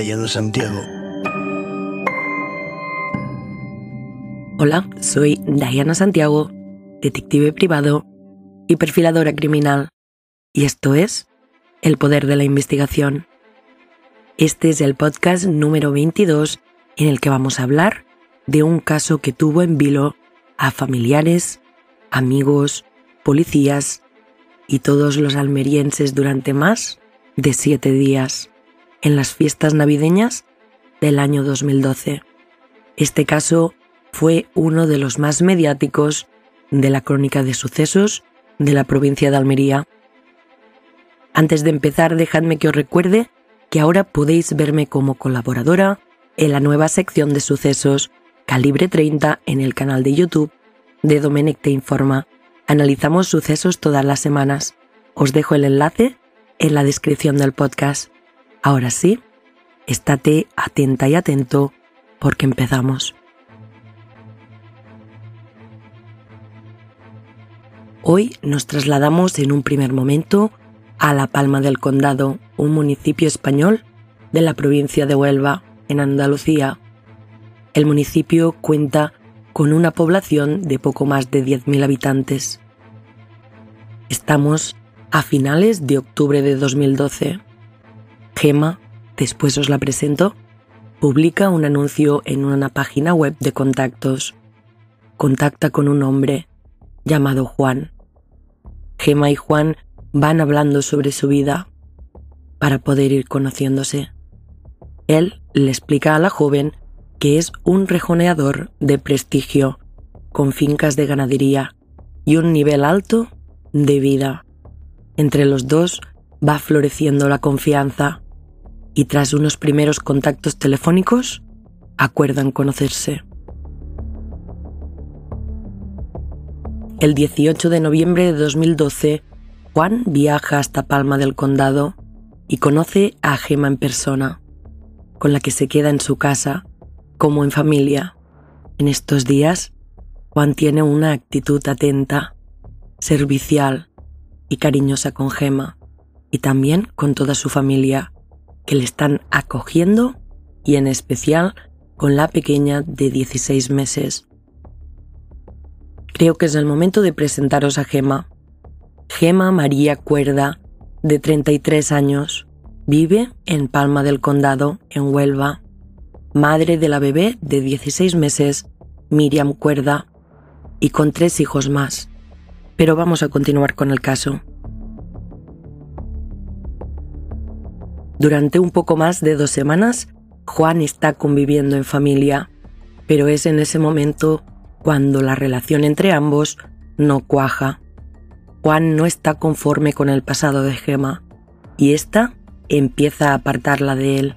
Diana Santiago. Hola, soy Diana Santiago, detective privado y perfiladora criminal, y esto es El Poder de la Investigación. Este es el podcast número 22 en el que vamos a hablar de un caso que tuvo en vilo a familiares, amigos, policías y todos los almerienses durante más de siete días en las fiestas navideñas del año 2012. Este caso fue uno de los más mediáticos de la crónica de sucesos de la provincia de Almería. Antes de empezar, dejadme que os recuerde que ahora podéis verme como colaboradora en la nueva sección de sucesos Calibre 30 en el canal de YouTube de Domenech Te Informa. Analizamos sucesos todas las semanas. Os dejo el enlace en la descripción del podcast. Ahora sí, estate atenta y atento porque empezamos. Hoy nos trasladamos en un primer momento a La Palma del Condado, un municipio español de la provincia de Huelva, en Andalucía. El municipio cuenta con una población de poco más de 10.000 habitantes. Estamos a finales de octubre de 2012. Gema, después os la presento, publica un anuncio en una página web de contactos. Contacta con un hombre llamado Juan. Gema y Juan van hablando sobre su vida para poder ir conociéndose. Él le explica a la joven que es un rejoneador de prestigio, con fincas de ganadería y un nivel alto de vida. Entre los dos va floreciendo la confianza y tras unos primeros contactos telefónicos acuerdan conocerse. El 18 de noviembre de 2012, Juan viaja hasta Palma del Condado y conoce a Gema en persona, con la que se queda en su casa como en familia. En estos días, Juan tiene una actitud atenta, servicial y cariñosa con Gema y también con toda su familia, que le están acogiendo y en especial con la pequeña de 16 meses. Creo que es el momento de presentaros a Gema. Gema María Cuerda, de 33 años, vive en Palma del Condado, en Huelva madre de la bebé de 16 meses, Miriam Cuerda, y con tres hijos más. Pero vamos a continuar con el caso. Durante un poco más de dos semanas, Juan está conviviendo en familia, pero es en ese momento cuando la relación entre ambos no cuaja. Juan no está conforme con el pasado de Gema y ésta empieza a apartarla de él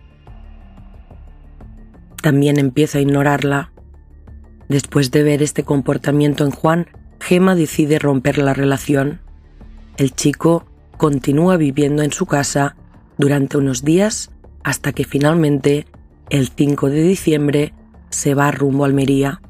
también empieza a ignorarla. Después de ver este comportamiento en Juan, Gema decide romper la relación. El chico continúa viviendo en su casa durante unos días hasta que finalmente, el 5 de diciembre, se va rumbo a Almería.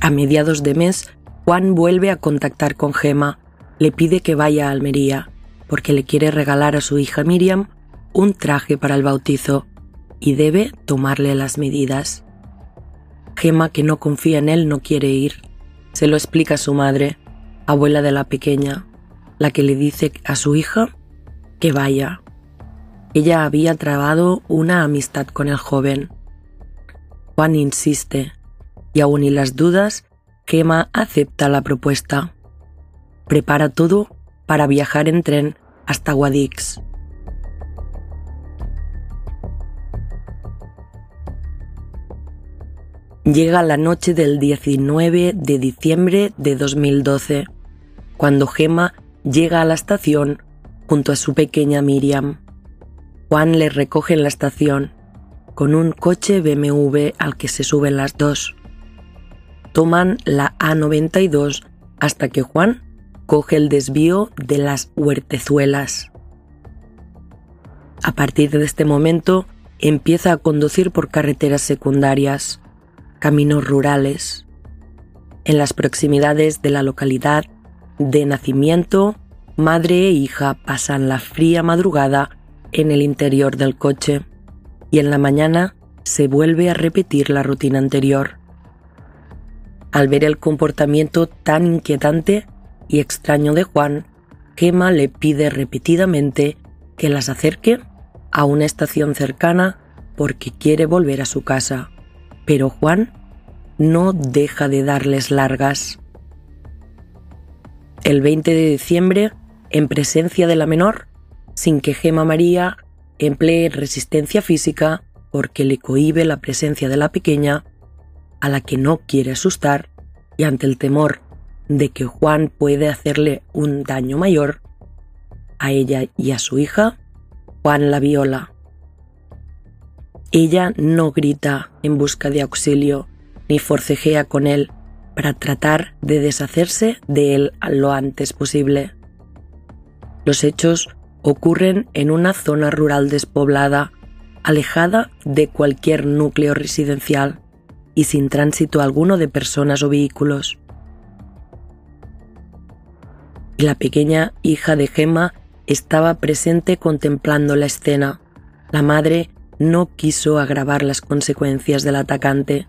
A mediados de mes, Juan vuelve a contactar con Gema, le pide que vaya a Almería porque le quiere regalar a su hija Miriam un traje para el bautizo y debe tomarle las medidas. Gema, que no confía en él, no quiere ir. Se lo explica a su madre, abuela de la pequeña, la que le dice a su hija que vaya. Ella había trabado una amistad con el joven. Juan insiste, y aún y las dudas, Gema acepta la propuesta. Prepara todo para viajar en tren hasta Guadix. Llega la noche del 19 de diciembre de 2012, cuando Gema llega a la estación junto a su pequeña Miriam. Juan le recoge en la estación con un coche BMW al que se suben las dos. Toman la A92 hasta que Juan coge el desvío de las huertezuelas. A partir de este momento empieza a conducir por carreteras secundarias. caminos rurales. En las proximidades de la localidad de nacimiento, madre e hija pasan la fría madrugada en el interior del coche y en la mañana se vuelve a repetir la rutina anterior. Al ver el comportamiento tan inquietante y extraño de Juan, Gemma le pide repetidamente que las acerque a una estación cercana porque quiere volver a su casa. Pero Juan no deja de darles largas. El 20 de diciembre, en presencia de la menor, sin que Gema María emplee resistencia física porque le cohíbe la presencia de la pequeña, a la que no quiere asustar, y ante el temor de que Juan puede hacerle un daño mayor, a ella y a su hija, Juan la viola. Ella no grita en busca de auxilio ni forcejea con él para tratar de deshacerse de él lo antes posible. Los hechos ocurren en una zona rural despoblada, alejada de cualquier núcleo residencial y sin tránsito alguno de personas o vehículos. La pequeña hija de Gemma estaba presente contemplando la escena. La madre no quiso agravar las consecuencias del atacante.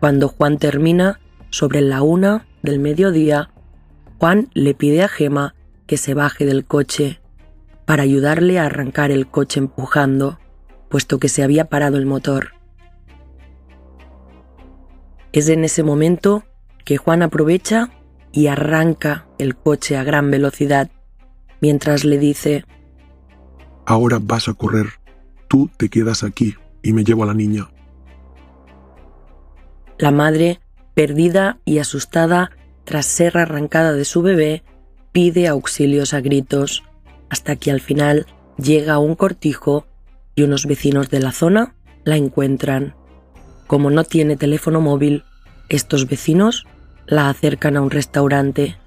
Cuando Juan termina, sobre la una del mediodía, Juan le pide a Gema que se baje del coche para ayudarle a arrancar el coche empujando, puesto que se había parado el motor. Es en ese momento que Juan aprovecha y arranca el coche a gran velocidad mientras le dice, Ahora vas a correr, tú te quedas aquí y me llevo a la niña. La madre, perdida y asustada tras ser arrancada de su bebé, pide auxilios a gritos, hasta que al final llega a un cortijo y unos vecinos de la zona la encuentran. Como no tiene teléfono móvil, estos vecinos la acercan a un restaurante,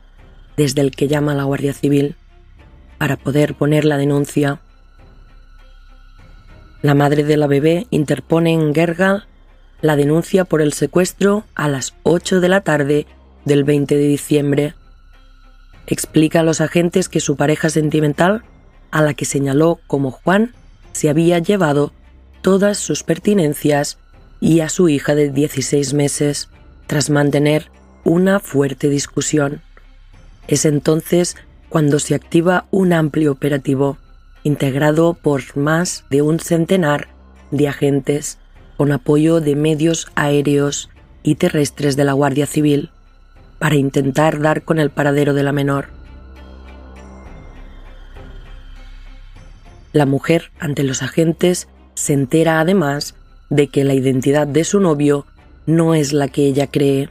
desde el que llama la Guardia Civil para poder poner la denuncia. La madre de la bebé interpone en Gerga la denuncia por el secuestro a las 8 de la tarde del 20 de diciembre. Explica a los agentes que su pareja sentimental, a la que señaló como Juan, se había llevado todas sus pertinencias y a su hija de 16 meses, tras mantener una fuerte discusión. Es entonces cuando se activa un amplio operativo integrado por más de un centenar de agentes con apoyo de medios aéreos y terrestres de la Guardia Civil para intentar dar con el paradero de la menor. La mujer, ante los agentes, se entera además de que la identidad de su novio no es la que ella cree.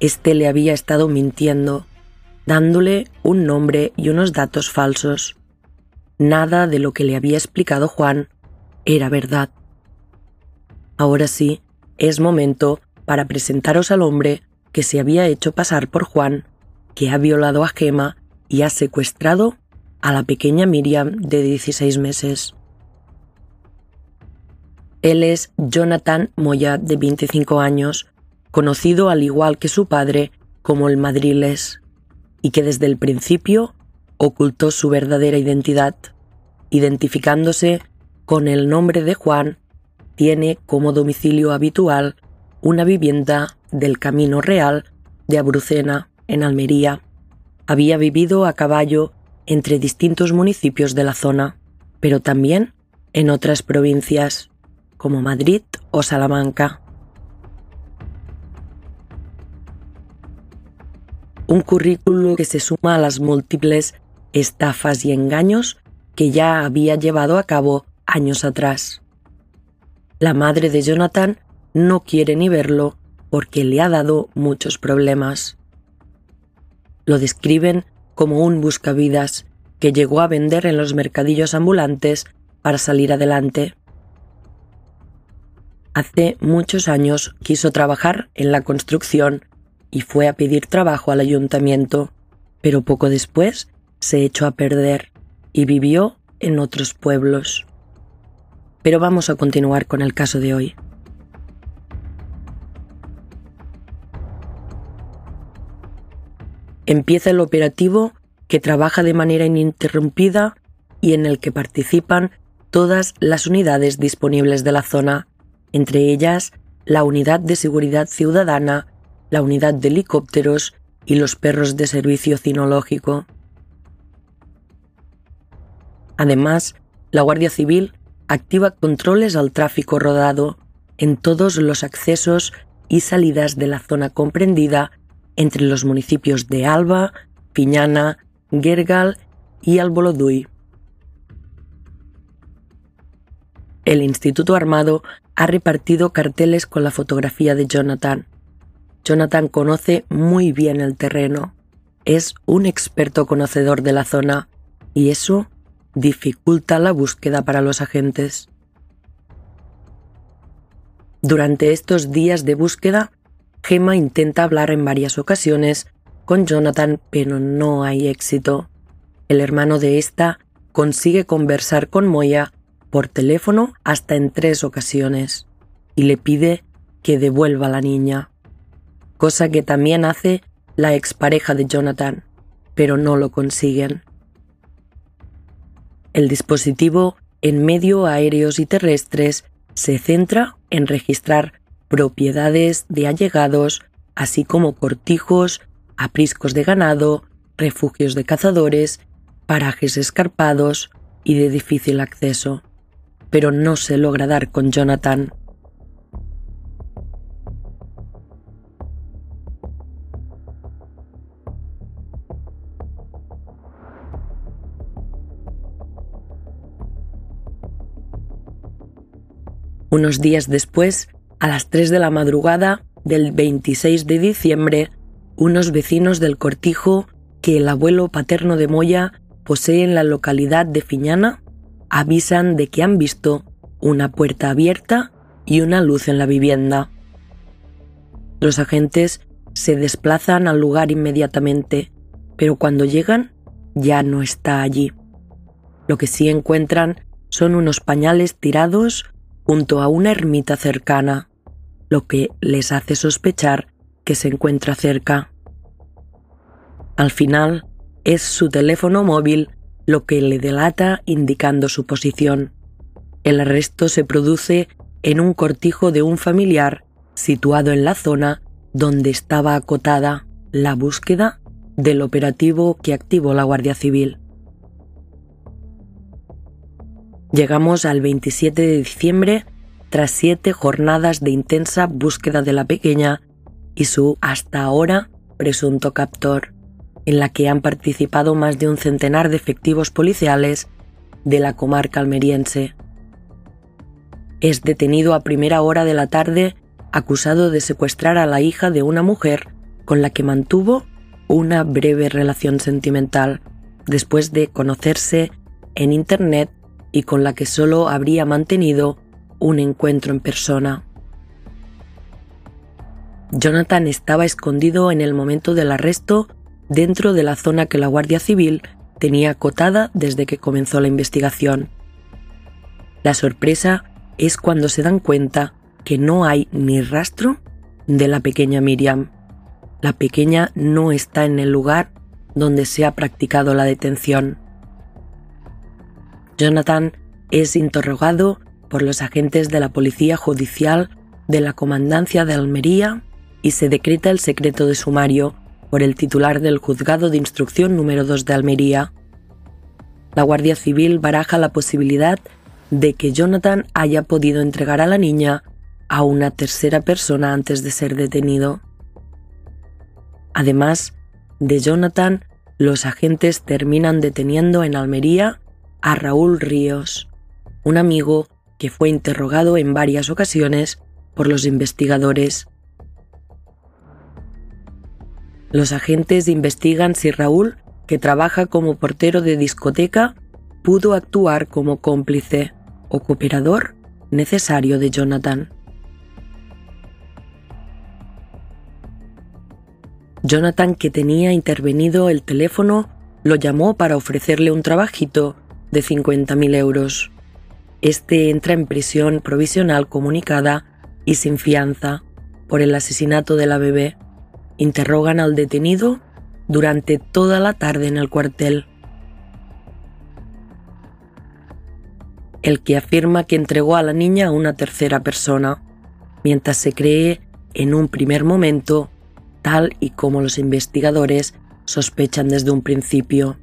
Este le había estado mintiendo dándole un nombre y unos datos falsos. Nada de lo que le había explicado Juan era verdad. Ahora sí, es momento para presentaros al hombre que se había hecho pasar por Juan, que ha violado a Gema y ha secuestrado a la pequeña Miriam de 16 meses. Él es Jonathan Moya, de 25 años, conocido al igual que su padre como el Madriles y que desde el principio ocultó su verdadera identidad, identificándose con el nombre de Juan, tiene como domicilio habitual una vivienda del Camino Real de Abrucena, en Almería. Había vivido a caballo entre distintos municipios de la zona, pero también en otras provincias, como Madrid o Salamanca. un currículo que se suma a las múltiples estafas y engaños que ya había llevado a cabo años atrás. La madre de Jonathan no quiere ni verlo porque le ha dado muchos problemas. Lo describen como un buscavidas que llegó a vender en los mercadillos ambulantes para salir adelante. Hace muchos años quiso trabajar en la construcción y fue a pedir trabajo al ayuntamiento, pero poco después se echó a perder y vivió en otros pueblos pero vamos a continuar con el caso de hoy. Empieza el operativo que trabaja de manera ininterrumpida y en el que participan todas las unidades disponibles de la zona, entre ellas la Unidad de Seguridad Ciudadana, la Unidad de Helicópteros y los perros de servicio cinológico. Además, la Guardia Civil activa controles al tráfico rodado en todos los accesos y salidas de la zona comprendida entre los municipios de Alba, Piñana, Gergal y Alboloduy. El Instituto Armado ha repartido carteles con la fotografía de Jonathan. Jonathan conoce muy bien el terreno, es un experto conocedor de la zona y eso dificulta la búsqueda para los agentes. Durante estos días de búsqueda, Gemma intenta hablar en varias ocasiones con Jonathan, pero no hay éxito. El hermano de esta consigue conversar con Moya por teléfono hasta en tres ocasiones y le pide que devuelva a la niña, cosa que también hace la expareja de Jonathan, pero no lo consiguen. El dispositivo en medio aéreos y terrestres se centra en registrar propiedades de allegados, así como cortijos, apriscos de ganado, refugios de cazadores, parajes escarpados y de difícil acceso. Pero no se logra dar con Jonathan. Unos días después, a las 3 de la madrugada del 26 de diciembre, unos vecinos del cortijo que el abuelo paterno de Moya posee en la localidad de Fiñana avisan de que han visto una puerta abierta y una luz en la vivienda. Los agentes se desplazan al lugar inmediatamente, pero cuando llegan ya no está allí. Lo que sí encuentran son unos pañales tirados junto a una ermita cercana, lo que les hace sospechar que se encuentra cerca. Al final, es su teléfono móvil lo que le delata indicando su posición. El arresto se produce en un cortijo de un familiar situado en la zona donde estaba acotada la búsqueda del operativo que activó la Guardia Civil. Llegamos al 27 de diciembre tras siete jornadas de intensa búsqueda de la pequeña y su hasta ahora presunto captor, en la que han participado más de un centenar de efectivos policiales de la comarca almeriense. Es detenido a primera hora de la tarde acusado de secuestrar a la hija de una mujer con la que mantuvo una breve relación sentimental después de conocerse en Internet y con la que solo habría mantenido un encuentro en persona. Jonathan estaba escondido en el momento del arresto dentro de la zona que la Guardia Civil tenía acotada desde que comenzó la investigación. La sorpresa es cuando se dan cuenta que no hay ni rastro de la pequeña Miriam. La pequeña no está en el lugar donde se ha practicado la detención. Jonathan es interrogado por los agentes de la Policía Judicial de la Comandancia de Almería y se decreta el secreto de sumario por el titular del Juzgado de Instrucción número 2 de Almería. La Guardia Civil baraja la posibilidad de que Jonathan haya podido entregar a la niña a una tercera persona antes de ser detenido. Además de Jonathan, los agentes terminan deteniendo en Almería a Raúl Ríos, un amigo que fue interrogado en varias ocasiones por los investigadores. Los agentes investigan si Raúl, que trabaja como portero de discoteca, pudo actuar como cómplice o cooperador necesario de Jonathan. Jonathan, que tenía intervenido el teléfono, lo llamó para ofrecerle un trabajito de 50.000 euros. Este entra en prisión provisional comunicada y sin fianza por el asesinato de la bebé. Interrogan al detenido durante toda la tarde en el cuartel. El que afirma que entregó a la niña a una tercera persona, mientras se cree en un primer momento, tal y como los investigadores sospechan desde un principio.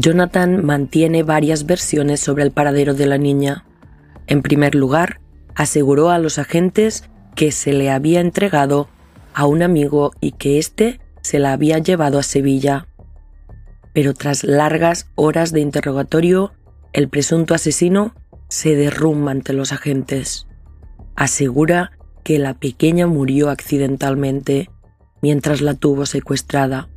Jonathan mantiene varias versiones sobre el paradero de la niña. En primer lugar, aseguró a los agentes que se le había entregado a un amigo y que éste se la había llevado a Sevilla. Pero tras largas horas de interrogatorio, el presunto asesino se derrumba ante los agentes. Asegura que la pequeña murió accidentalmente mientras la tuvo secuestrada.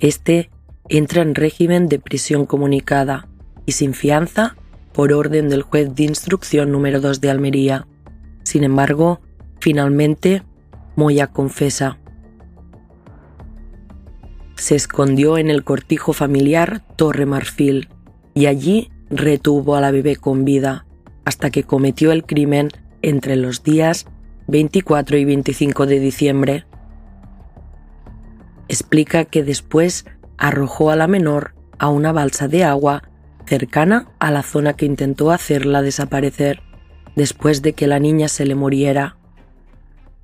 Este entra en régimen de prisión comunicada y sin fianza por orden del juez de instrucción número 2 de Almería. Sin embargo, finalmente, Moya confesa. Se escondió en el cortijo familiar Torre Marfil y allí retuvo a la bebé con vida hasta que cometió el crimen entre los días 24 y 25 de diciembre. Explica que después arrojó a la menor a una balsa de agua cercana a la zona que intentó hacerla desaparecer después de que la niña se le muriera.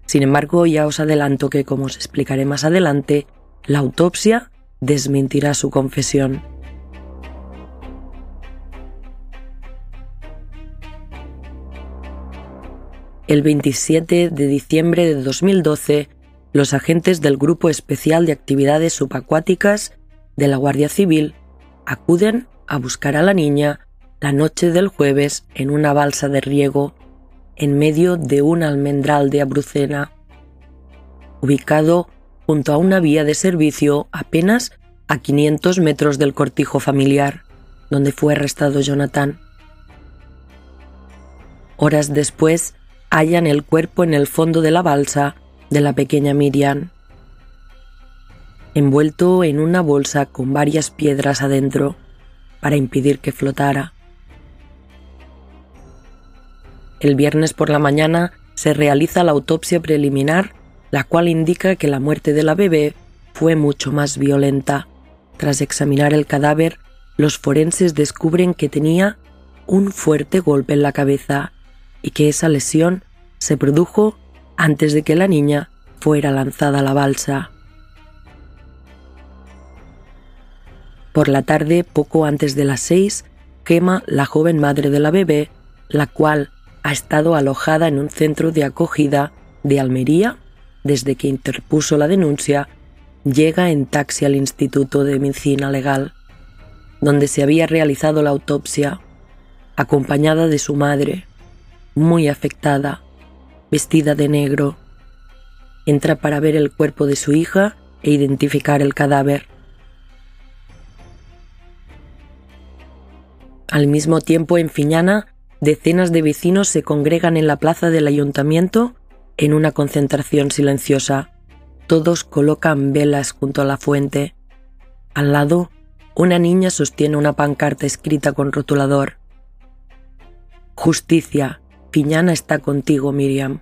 Sin embargo, ya os adelanto que, como os explicaré más adelante, la autopsia desmentirá su confesión. El 27 de diciembre de 2012, los agentes del Grupo Especial de Actividades Subacuáticas de la Guardia Civil acuden a buscar a la niña la noche del jueves en una balsa de riego en medio de un almendral de Abrucena, ubicado junto a una vía de servicio apenas a 500 metros del cortijo familiar, donde fue arrestado Jonathan. Horas después, hallan el cuerpo en el fondo de la balsa de la pequeña Miriam envuelto en una bolsa con varias piedras adentro para impedir que flotara. El viernes por la mañana se realiza la autopsia preliminar, la cual indica que la muerte de la bebé fue mucho más violenta. Tras examinar el cadáver, los forenses descubren que tenía un fuerte golpe en la cabeza y que esa lesión se produjo antes de que la niña fuera lanzada a la balsa. Por la tarde, poco antes de las seis, quema la joven madre de la bebé, la cual ha estado alojada en un centro de acogida de Almería desde que interpuso la denuncia, llega en taxi al Instituto de Medicina Legal, donde se había realizado la autopsia, acompañada de su madre, muy afectada, vestida de negro. Entra para ver el cuerpo de su hija e identificar el cadáver. Al mismo tiempo, en Fiñana, decenas de vecinos se congregan en la plaza del ayuntamiento en una concentración silenciosa. Todos colocan velas junto a la fuente. Al lado, una niña sostiene una pancarta escrita con rotulador. Justicia, Fiñana está contigo, Miriam.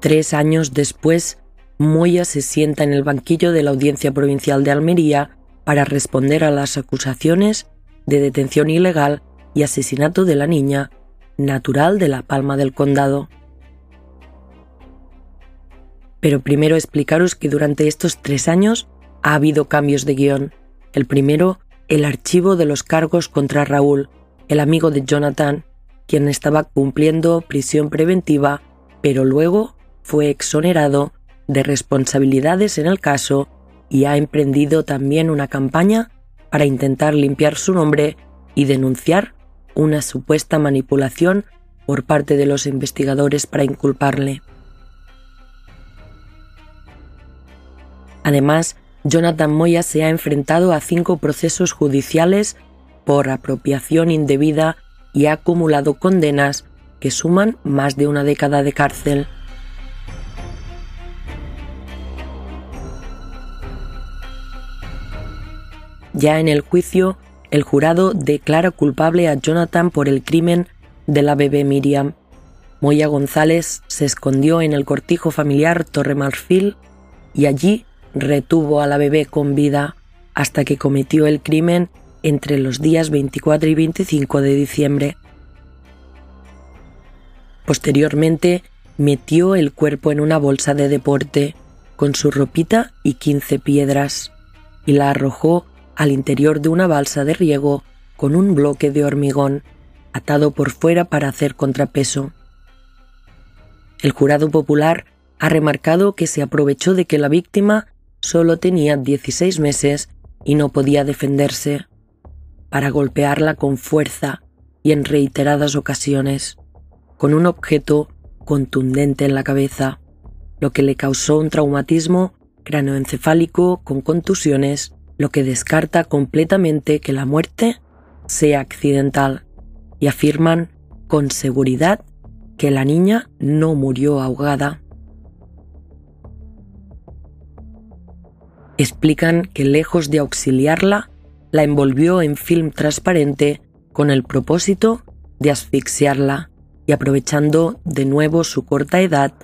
Tres años después, Moya se sienta en el banquillo de la Audiencia Provincial de Almería para responder a las acusaciones de detención ilegal y asesinato de la niña, natural de La Palma del Condado. Pero primero explicaros que durante estos tres años ha habido cambios de guion. El primero, el archivo de los cargos contra Raúl, el amigo de Jonathan, quien estaba cumpliendo prisión preventiva, pero luego fue exonerado de responsabilidades en el caso y ha emprendido también una campaña para intentar limpiar su nombre y denunciar una supuesta manipulación por parte de los investigadores para inculparle. Además, Jonathan Moya se ha enfrentado a cinco procesos judiciales por apropiación indebida y ha acumulado condenas que suman más de una década de cárcel. Ya en el juicio, el jurado declara culpable a Jonathan por el crimen de la bebé Miriam Moya González se escondió en el cortijo familiar Torre Marfil y allí retuvo a la bebé con vida hasta que cometió el crimen entre los días 24 y 25 de diciembre. Posteriormente, metió el cuerpo en una bolsa de deporte con su ropita y 15 piedras y la arrojó al interior de una balsa de riego con un bloque de hormigón atado por fuera para hacer contrapeso. El jurado popular ha remarcado que se aprovechó de que la víctima solo tenía 16 meses y no podía defenderse, para golpearla con fuerza y en reiteradas ocasiones, con un objeto contundente en la cabeza, lo que le causó un traumatismo cranoencefálico con contusiones, lo que descarta completamente que la muerte sea accidental y afirman con seguridad que la niña no murió ahogada. Explican que lejos de auxiliarla, la envolvió en film transparente con el propósito de asfixiarla y aprovechando de nuevo su corta edad,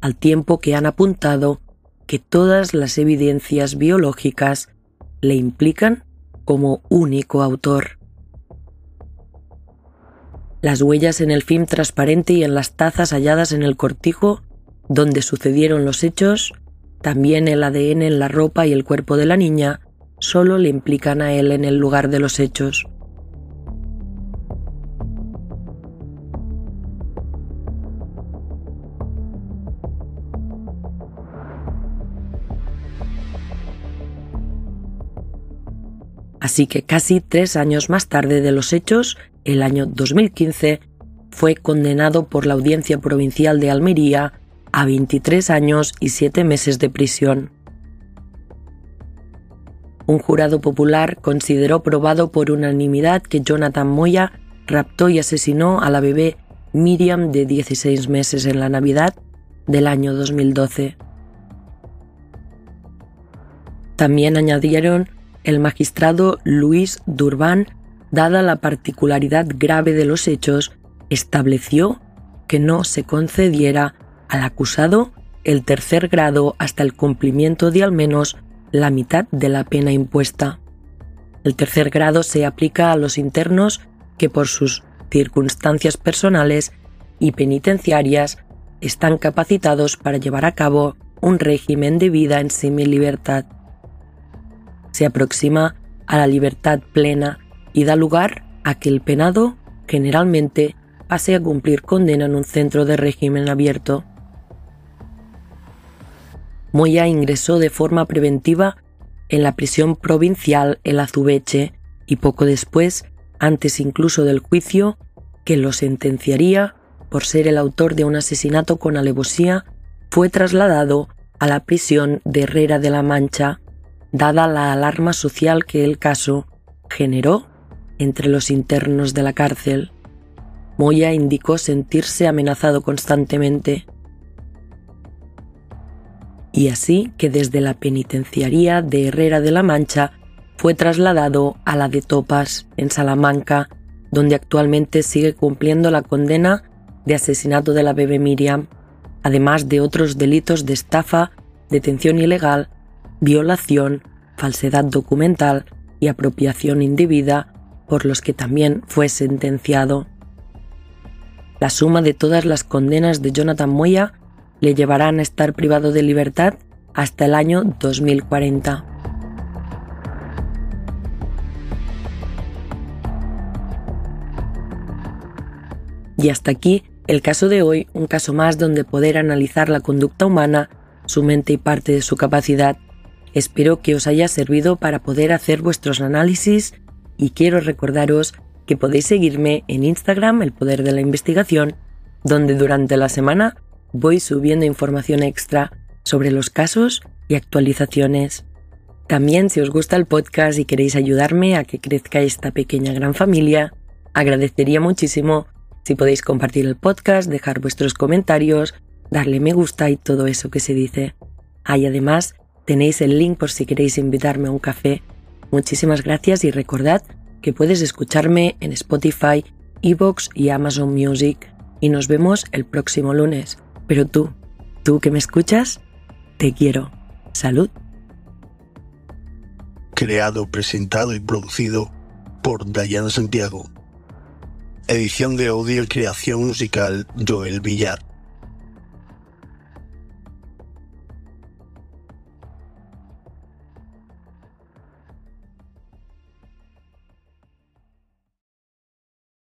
al tiempo que han apuntado que todas las evidencias biológicas le implican como único autor. Las huellas en el film transparente y en las tazas halladas en el cortijo donde sucedieron los hechos, también el ADN en la ropa y el cuerpo de la niña, solo le implican a él en el lugar de los hechos. Así que casi tres años más tarde de los hechos, el año 2015, fue condenado por la Audiencia Provincial de Almería a 23 años y 7 meses de prisión. Un jurado popular consideró probado por unanimidad que Jonathan Moya raptó y asesinó a la bebé Miriam de 16 meses en la Navidad del año 2012. También añadieron el magistrado Luis Durban, dada la particularidad grave de los hechos, estableció que no se concediera al acusado el tercer grado hasta el cumplimiento de al menos la mitad de la pena impuesta. El tercer grado se aplica a los internos que por sus circunstancias personales y penitenciarias están capacitados para llevar a cabo un régimen de vida en semi-libertad se aproxima a la libertad plena y da lugar a que el penado generalmente pase a cumplir condena en un centro de régimen abierto. Moya ingresó de forma preventiva en la prisión provincial El Azubeche y poco después, antes incluso del juicio, que lo sentenciaría por ser el autor de un asesinato con alevosía, fue trasladado a la prisión de Herrera de la Mancha dada la alarma social que el caso generó entre los internos de la cárcel. Moya indicó sentirse amenazado constantemente. Y así que desde la penitenciaría de Herrera de la Mancha fue trasladado a la de Topas, en Salamanca, donde actualmente sigue cumpliendo la condena de asesinato de la bebé Miriam, además de otros delitos de estafa, detención ilegal violación, falsedad documental y apropiación indebida, por los que también fue sentenciado. La suma de todas las condenas de Jonathan Moya le llevarán a estar privado de libertad hasta el año 2040. Y hasta aquí el caso de hoy, un caso más donde poder analizar la conducta humana, su mente y parte de su capacidad Espero que os haya servido para poder hacer vuestros análisis y quiero recordaros que podéis seguirme en Instagram, El Poder de la Investigación, donde durante la semana voy subiendo información extra sobre los casos y actualizaciones. También si os gusta el podcast y queréis ayudarme a que crezca esta pequeña gran familia, agradecería muchísimo si podéis compartir el podcast, dejar vuestros comentarios, darle me gusta y todo eso que se dice. Hay además Tenéis el link por si queréis invitarme a un café. Muchísimas gracias y recordad que puedes escucharme en Spotify, Evox y Amazon Music. y nos vemos el próximo lunes. Pero tú, tú que me escuchas, te quiero. Salud. Creado, presentado y producido por Dayana Santiago. Edición de audio y creación musical Joel Villar.